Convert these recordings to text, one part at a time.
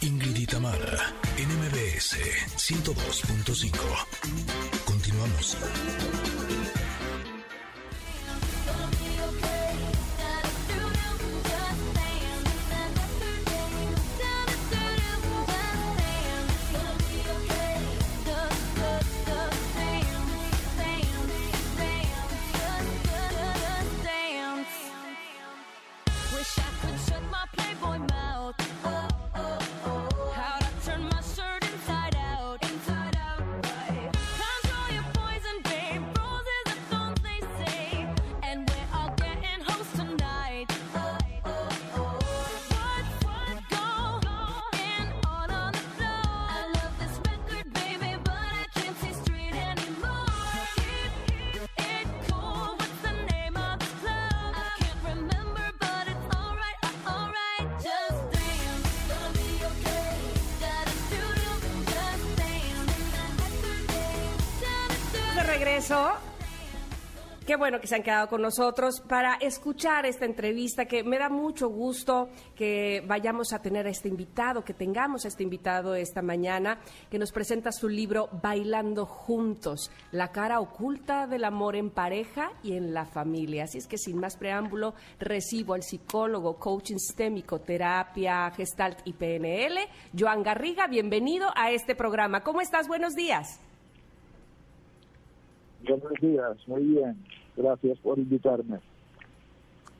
Ingrid y Tamara, NMBS 102.5. Continuamos. Regreso. Qué bueno que se han quedado con nosotros para escuchar esta entrevista que me da mucho gusto que vayamos a tener a este invitado, que tengamos a este invitado esta mañana, que nos presenta su libro Bailando Juntos, la cara oculta del amor en pareja y en la familia. Así es que sin más preámbulo, recibo al psicólogo, coaching sistémico, terapia, gestalt y PNL, Joan Garriga, bienvenido a este programa. ¿Cómo estás? Buenos días. Buenos días, muy bien. Gracias por invitarme.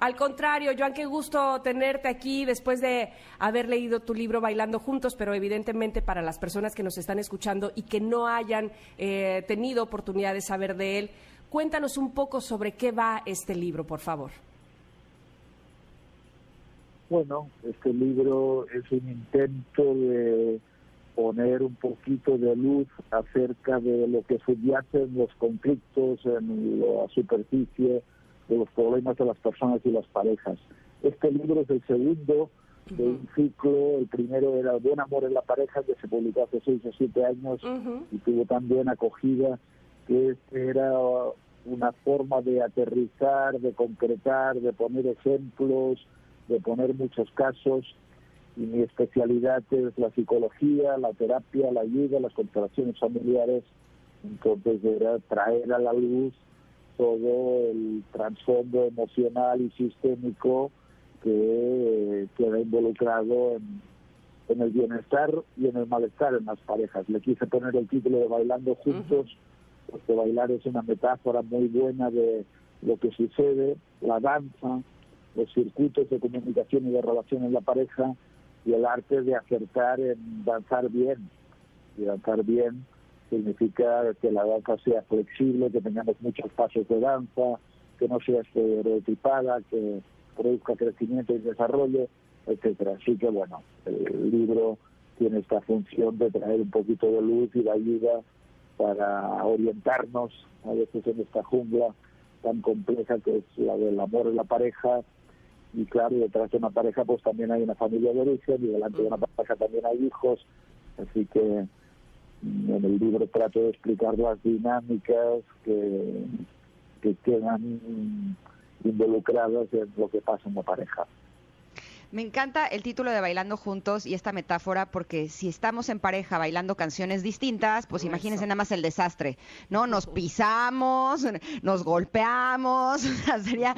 Al contrario, Joan, qué gusto tenerte aquí después de haber leído tu libro Bailando Juntos, pero evidentemente para las personas que nos están escuchando y que no hayan eh, tenido oportunidad de saber de él, cuéntanos un poco sobre qué va este libro, por favor. Bueno, este libro es un intento de poner un poquito de luz acerca de lo que subyacen los conflictos en la superficie de los problemas de las personas y las parejas. Este libro es el segundo de un ciclo. El primero era Buen Amor en la Pareja, que se publicó hace seis o siete años y tuvo tan buena acogida que era una forma de aterrizar, de concretar, de poner ejemplos, de poner muchos casos. Y mi especialidad es la psicología, la terapia, la ayuda, las constelaciones familiares. Entonces era traer a la luz todo el trasfondo emocional y sistémico que queda involucrado en, en el bienestar y en el malestar en las parejas. Le quise poner el título de Bailando Juntos, porque bailar es una metáfora muy buena de lo que sucede, la danza, los circuitos de comunicación y de relación en la pareja y el arte de acertar en danzar bien. Y danzar bien significa que la danza sea flexible, que tengamos muchos pasos de danza, que no sea estereotipada, que produzca crecimiento y desarrollo, etcétera. Así que bueno, el libro tiene esta función de traer un poquito de luz y de ayuda para orientarnos a veces en esta jungla tan compleja que es la del amor en la pareja y claro, detrás de una pareja pues también hay una familia de origen y delante de una pareja también hay hijos, así que mm, en el libro trato de explicar las dinámicas que, que quedan involucradas en lo que pasa en la pareja. Me encanta el título de Bailando Juntos y esta metáfora porque si estamos en pareja bailando canciones distintas, pues imagínense nada más el desastre, ¿no? Nos pisamos, nos golpeamos, sería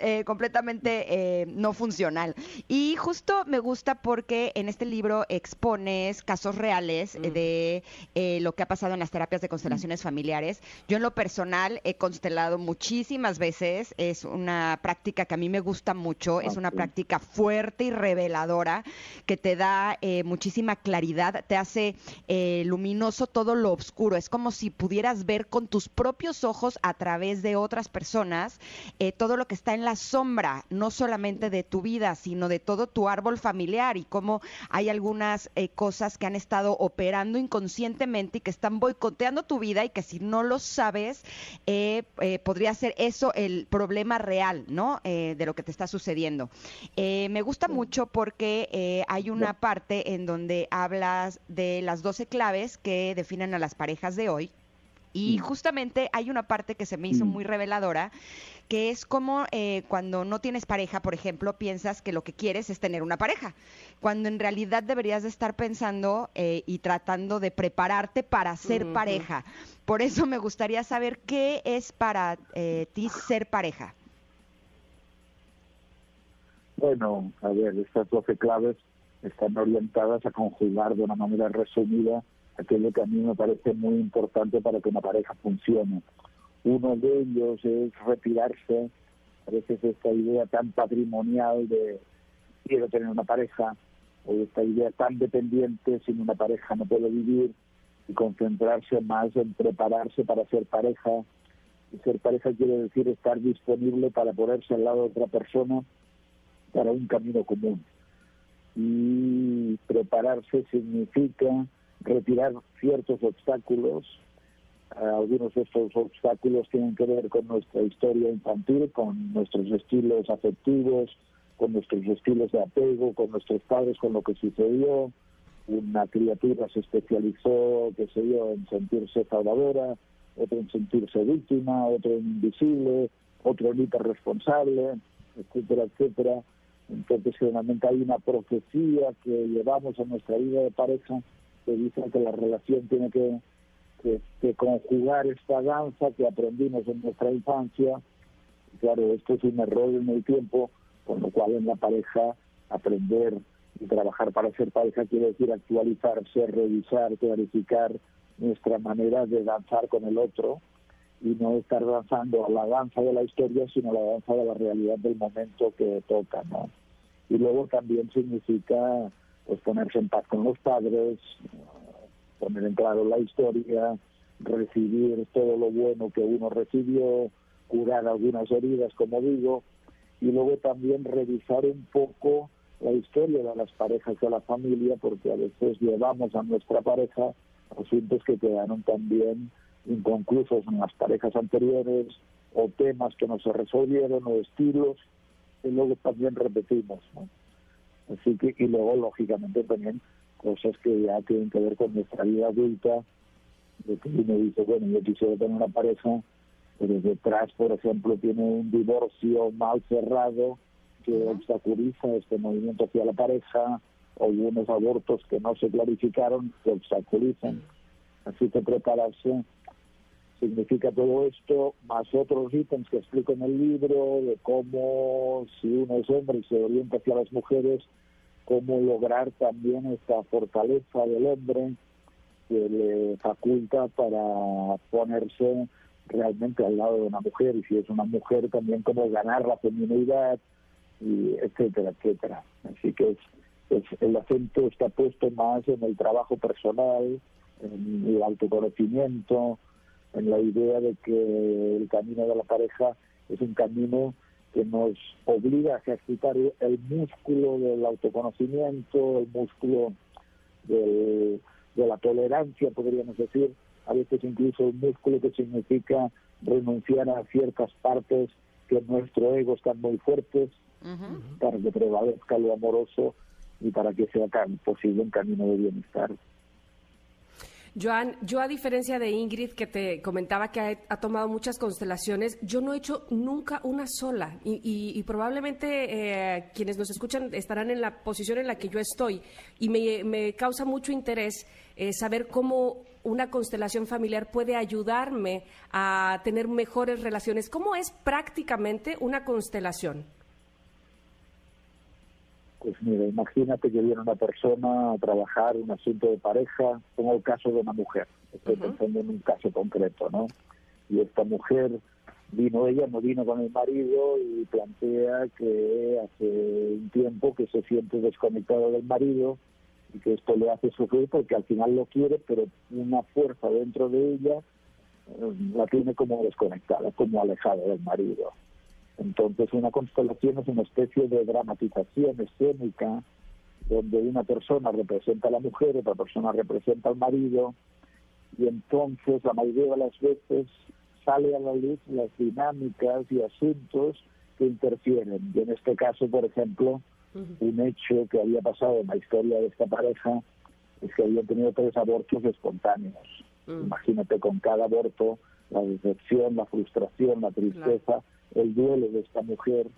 eh, completamente eh, no funcional. Y justo me gusta porque en este libro expones casos reales mm. de eh, lo que ha pasado en las terapias de constelaciones mm. familiares. Yo en lo personal he constelado muchísimas veces, es una práctica que a mí me gusta mucho, es una práctica fuerte fuerte y reveladora que te da eh, muchísima claridad, te hace eh, luminoso todo lo oscuro. Es como si pudieras ver con tus propios ojos a través de otras personas eh, todo lo que está en la sombra, no solamente de tu vida, sino de todo tu árbol familiar y cómo hay algunas eh, cosas que han estado operando inconscientemente y que están boicoteando tu vida y que si no lo sabes, eh, podría ser eso el problema real, ¿no? De lo que te está sucediendo. Me gusta mucho porque eh, hay una parte en donde hablas de las 12 claves que definen a las parejas de hoy Y justamente hay una parte que se me hizo muy reveladora, que es como eh, cuando no tienes pareja, por ejemplo, piensas que lo que quieres es tener una pareja, cuando en realidad deberías de estar pensando eh, y tratando de prepararte para ser pareja. Por eso me gustaría saber qué es para eh, ti ser pareja. Bueno, a ver, estas 12 claves están orientadas a conjugar de una manera resumida aquello que a mí me parece muy importante para que una pareja funcione. Uno de ellos es retirarse, a veces esta idea tan patrimonial de quiero tener una pareja, o esta idea tan dependiente, sin una pareja no puedo vivir, y concentrarse más en prepararse para ser pareja. Y ser pareja quiere decir estar disponible para ponerse al lado de otra persona para un camino común. Y prepararse significa retirar ciertos obstáculos. Algunos de estos obstáculos tienen que ver con nuestra historia infantil, con nuestros estilos afectivos, con nuestros estilos de apego, con nuestros padres, con lo que sucedió. Una criatura se especializó, qué sé yo, en sentirse salvadora, otro en sentirse víctima, otro en invisible, otro en hiperresponsable, etcétera, etcétera. Entonces, generalmente hay una profecía que llevamos a nuestra vida de pareja que dice que la relación tiene que, que- conjugar esta danza que aprendimos en nuestra infancia. Claro, esto es un error en el tiempo, con lo cual en la pareja aprender y trabajar para ser pareja quiere decir actualizarse, revisar, clarificar nuestra manera de danzar con el otro y no estar danzando a la danza de la historia, sino a la danza de la realidad del momento que toca, ¿no? Y luego también significa pues ponerse en paz con los padres, poner en claro la historia, recibir todo lo bueno que uno recibió, curar algunas heridas, como digo, y luego también revisar un poco la historia de las parejas de la familia, porque a veces llevamos a nuestra pareja asuntos que quedaron también inconclusos en las parejas anteriores, o temas que no se resolvieron, o estilos, y luego también repetimos, ¿no? Así que, y luego, lógicamente, también cosas que ya tienen que ver con nuestra vida adulta, de que uno dice, bueno, yo quisiera tener una pareja, pero detrás, por ejemplo, tiene un divorcio mal cerrado que obstaculiza este movimiento hacia la pareja, o unos abortos que no se clarificaron que obstaculizan. Así que prepararse significa todo esto, más otros ítems que explico en el libro, de cómo si uno es hombre y se orienta hacia las mujeres, cómo lograr también esta fortaleza del hombre que le faculta para ponerse realmente al lado de una mujer y si es una mujer también cómo ganar la feminidad y etcétera etcétera. Así que es, es- el acento está puesto más en el trabajo personal en el autoconocimiento en la idea de que el camino de la pareja es un camino que nos obliga a ejercitar el músculo del autoconocimiento, el músculo del- de la tolerancia, podríamos decir, a veces incluso un músculo que significa renunciar a ciertas partes que en nuestro ego están muy fuertes para que prevalezca lo amoroso y para que sea cam- posible un camino de bienestar. Joan, yo a diferencia de Ingrid, que te comentaba que ha, tomado muchas constelaciones, yo no he hecho nunca una sola y, y- y probablemente eh, quienes nos escuchan estarán en la posición en la que yo estoy y me, me causa mucho interés eh, saber cómo una constelación familiar puede ayudarme a tener mejores relaciones. ¿Cómo es prácticamente una constelación? Pues mira, imagínate que viene una persona a trabajar un asunto de pareja, como el caso de una mujer. Estoy pensando en un caso concreto, ¿no? Y esta mujer vino, ella no vino con el marido y plantea que hace un tiempo que se siente desconectada del marido y que esto le hace sufrir porque al final lo quiere, pero una fuerza dentro de ella eh, la tiene como desconectada, como alejada del marido. Entonces una constelación es una especie de dramatización escénica donde una persona representa a la mujer, otra persona representa al marido y entonces la mayoría de las veces sale a la luz las dinámicas y asuntos que interfieren. Y en este caso, por ejemplo, un hecho que había pasado en la historia de esta pareja es que habían tenido tres abortos espontáneos. Imagínate con cada aborto la decepción, la frustración, la tristeza, el duelo de esta mujer.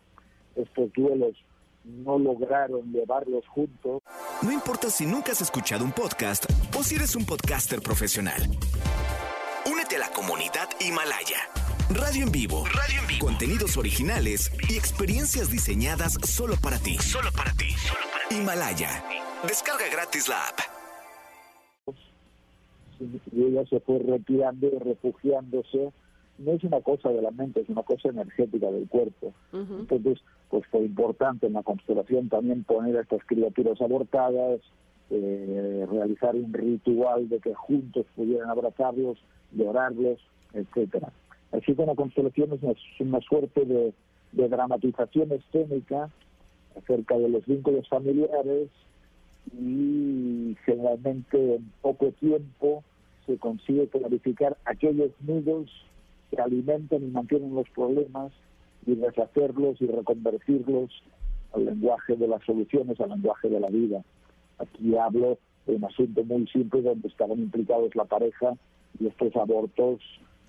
Estos duelos no lograron llevarlos juntos. No importa si nunca has escuchado un podcast o si eres un podcaster profesional. Únete a la comunidad Himalaya. Radio en vivo. Radio en vivo. Contenidos originales y experiencias diseñadas solo para ti. Solo para ti. Himalaya. Descarga gratis la app. Y ella se fue retirando y refugiándose. No es una cosa de la mente, es una cosa energética del cuerpo. Entonces, pues fue importante en la constelación también poner a estas criaturas abortadas, eh, realizar un ritual de que juntos pudieran abrazarlos, llorarlos, etcétera. Así que la constelación es una, es una suerte de, de dramatización escénica acerca de los vínculos familiares y generalmente en poco tiempo se consigue clarificar aquellos nudos que alimentan y mantienen los problemas y deshacerlos y reconvertirlos al lenguaje de las soluciones, al lenguaje de la vida. Aquí hablo de un asunto muy simple donde estaban implicados la pareja y estos abortos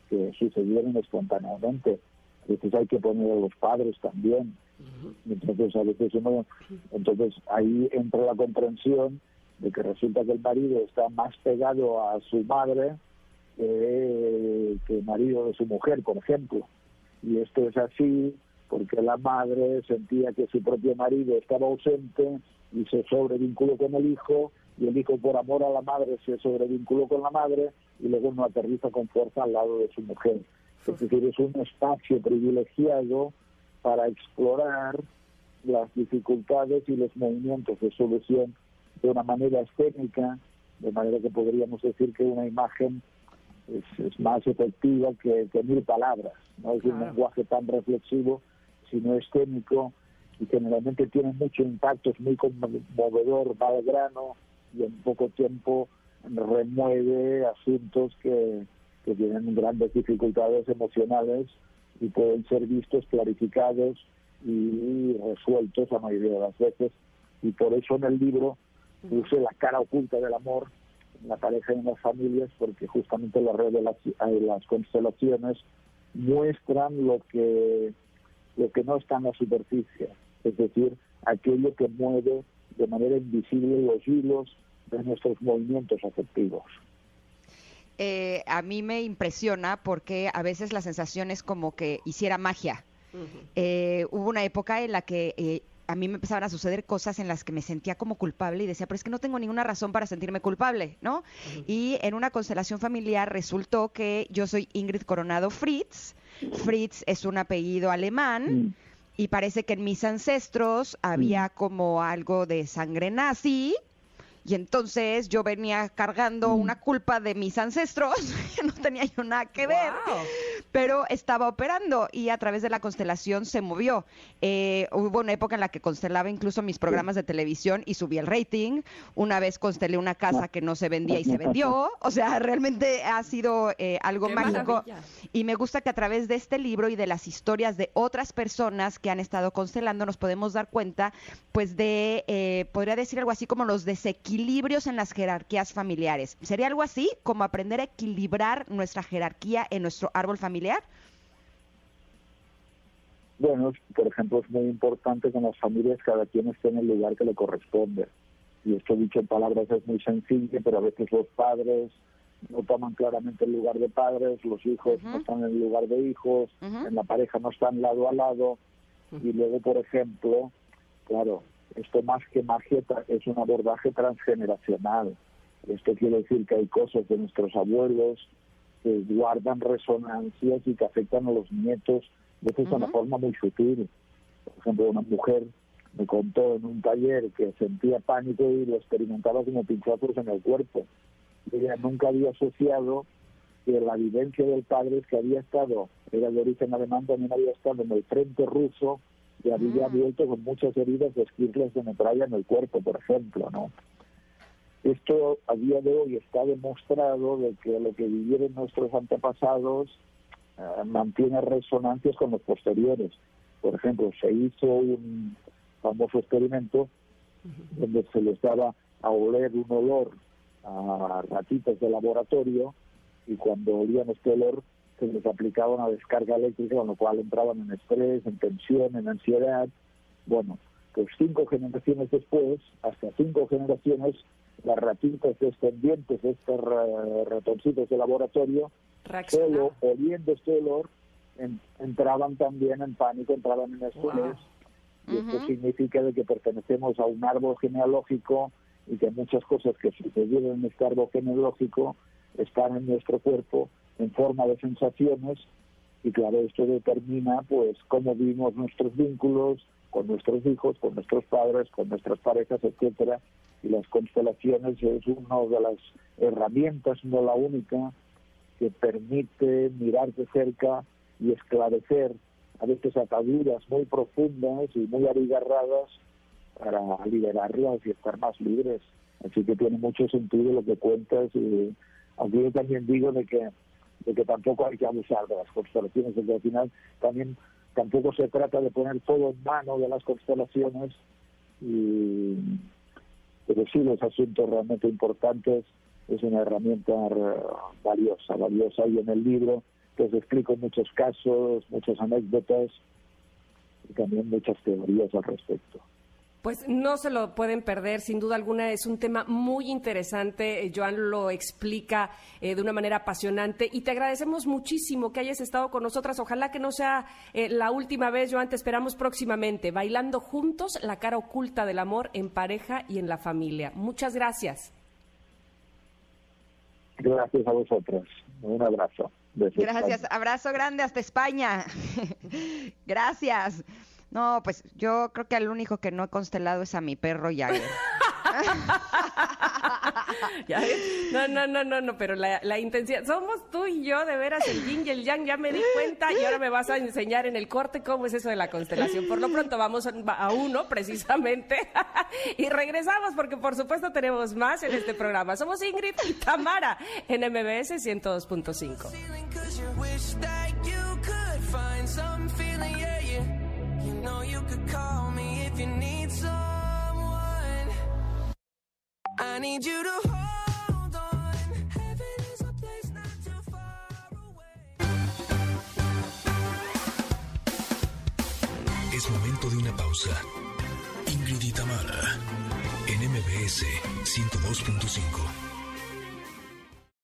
que sucedieron espontáneamente. Veces hay que poner a los padres también. Entonces, a veces uno, entonces ahí entra la comprensión de que resulta que el marido está más pegado a su madre que, que el marido de su mujer, por ejemplo. Y esto es así porque la madre sentía que su propio marido estaba ausente y se sobrevinculó con el hijo y el hijo por amor a la madre se sobrevinculó con la madre y luego no aterriza con fuerza al lado de su mujer. Es decir, es un espacio privilegiado para explorar las dificultades y los movimientos de solución de una manera escénica, de manera que podríamos decir que una imagen es, es más efectiva que, que mil palabras. No es un lenguaje tan reflexivo, sino escénico y generalmente tiene mucho impacto, es muy conmovedor, va al grano y en poco tiempo remueve asuntos que, que tienen grandes dificultades emocionales y pueden ser vistos, clarificados y resueltos la mayoría de las veces. Y por eso en el libro puse la cara oculta del amor en la pareja y en las familias, porque justamente las revelaci- las constelaciones muestran lo que lo que no está en la superficie, es decir, aquello que mueve de manera invisible los hilos de nuestros movimientos afectivos. Eh, a mí me impresiona porque a veces la sensación es como que hiciera magia. Eh, hubo una época en la que eh, a mí me empezaban a suceder cosas en las que me sentía como culpable y decía, pero es que no tengo ninguna razón para sentirme culpable, ¿no? Y en una constelación familiar resultó que yo soy Ingrid Coronado Fritz. Fritz es un apellido alemán y parece que en mis ancestros había como algo de sangre nazi. Y entonces yo venía cargando una culpa de mis ancestros, que no tenía yo nada que ver, pero estaba operando y a través de la constelación se movió. Eh, hubo una época en la que constelaba incluso mis programas de televisión y subí el rating. Una vez constelé una casa que no se vendía y se vendió. O sea, realmente ha sido eh, algo Qué mágico. maravilla. Y me gusta que a través de este libro y de las historias de otras personas que han estado constelando nos podemos dar cuenta, pues de, eh, podría decir algo así como los desequilibrios en las jerarquías familiares. ¿Sería algo así como aprender a equilibrar nuestra jerarquía en nuestro árbol familiar? Bueno, por ejemplo, es muy importante que en las familias cada quien esté en el lugar que le corresponde. Y esto dicho en palabras es muy sencillo, pero a veces los padres no toman claramente el lugar de padres, los hijos no están en el lugar de hijos, en la pareja no están lado a lado. Y luego, por ejemplo, claro, esto más que magia es un abordaje transgeneracional. Esto quiere decir que hay cosas de nuestros abuelos que guardan resonancias y que afectan a los nietos, de veces de una forma muy sutil. Por ejemplo, una mujer me contó en un taller que sentía pánico y lo experimentaba como pinchazos en el cuerpo. Ella nunca había asociado que la vivencia del padre es que había estado, era de origen alemán, también había estado en el frente ruso y había Mm. vuelto con muchas heridas de esquirles de metralla en el cuerpo, por ejemplo, ¿no? Esto a día de hoy está demostrado de que lo que vivieron nuestros antepasados eh, mantiene resonancias con los posteriores. Por ejemplo, se hizo un famoso experimento donde se les daba a oler un olor a ratitas de laboratorio y cuando olían este olor se les aplicaba una descarga eléctrica, con lo cual entraban en estrés, en tensión, en ansiedad. Bueno, pues cinco generaciones después, hasta cinco generaciones, las ratitas descendientes de estos ra- ratoncitos de laboratorio, Reaccionar. solo oliendo este olor, en- entraban también en pánico, entraban en estrés. Wow. Y esto significa de que pertenecemos a un árbol genealógico y que muchas cosas que sucedieron en este árbol genealógico están en nuestro cuerpo en forma de sensaciones y claro, esto determina pues cómo vivimos nuestros vínculos con nuestros hijos, con nuestros padres, con nuestras parejas, etcétera. Y las constelaciones es una de las herramientas, no la única, que permite mirar de cerca y esclarecer a veces ataduras muy profundas y muy abigarradas para liberarlas y estar más libres. Así que tiene mucho sentido lo que cuentas y aunque yo también digo de que de que tampoco hay que abusar de las constelaciones, porque al final también tampoco se trata de poner todo en mano de las constelaciones, y, pero sí los asuntos realmente importantes es una herramienta valiosa, valiosa y en el libro pues explico muchos casos, muchas anécdotas y también muchas teorías al respecto. Pues no se lo pueden perder, sin duda alguna es un tema muy interesante. Eh, Joan lo explica eh, de una manera apasionante y te agradecemos muchísimo que hayas estado con nosotras. Ojalá que no sea eh, la última vez, Joan, te esperamos próximamente, bailando juntos la cara oculta del amor en pareja y en la familia. Muchas gracias. Gracias a vosotros. Un abrazo. Desde Gracias, España. abrazo grande hasta España. Gracias. No, pues yo creo que al único que no he constelado es a mi perro Jagger. ¿Ya ves? No, no, no, no, no, pero la, la intención, somos tú y yo, de veras, el yin y el yang, ya me di cuenta y ahora me vas a enseñar en el corte cómo es eso de la constelación. Por lo pronto vamos a, a uno, precisamente, y regresamos porque por supuesto tenemos más en este programa. Somos Ingrid y Tamara en MBS 102.5. know you could call me if you need someone. I need you to hold on. Heaven is a place not too far away. Es momento de una pausa. Ingrid y Tamara, en MBS 102.5.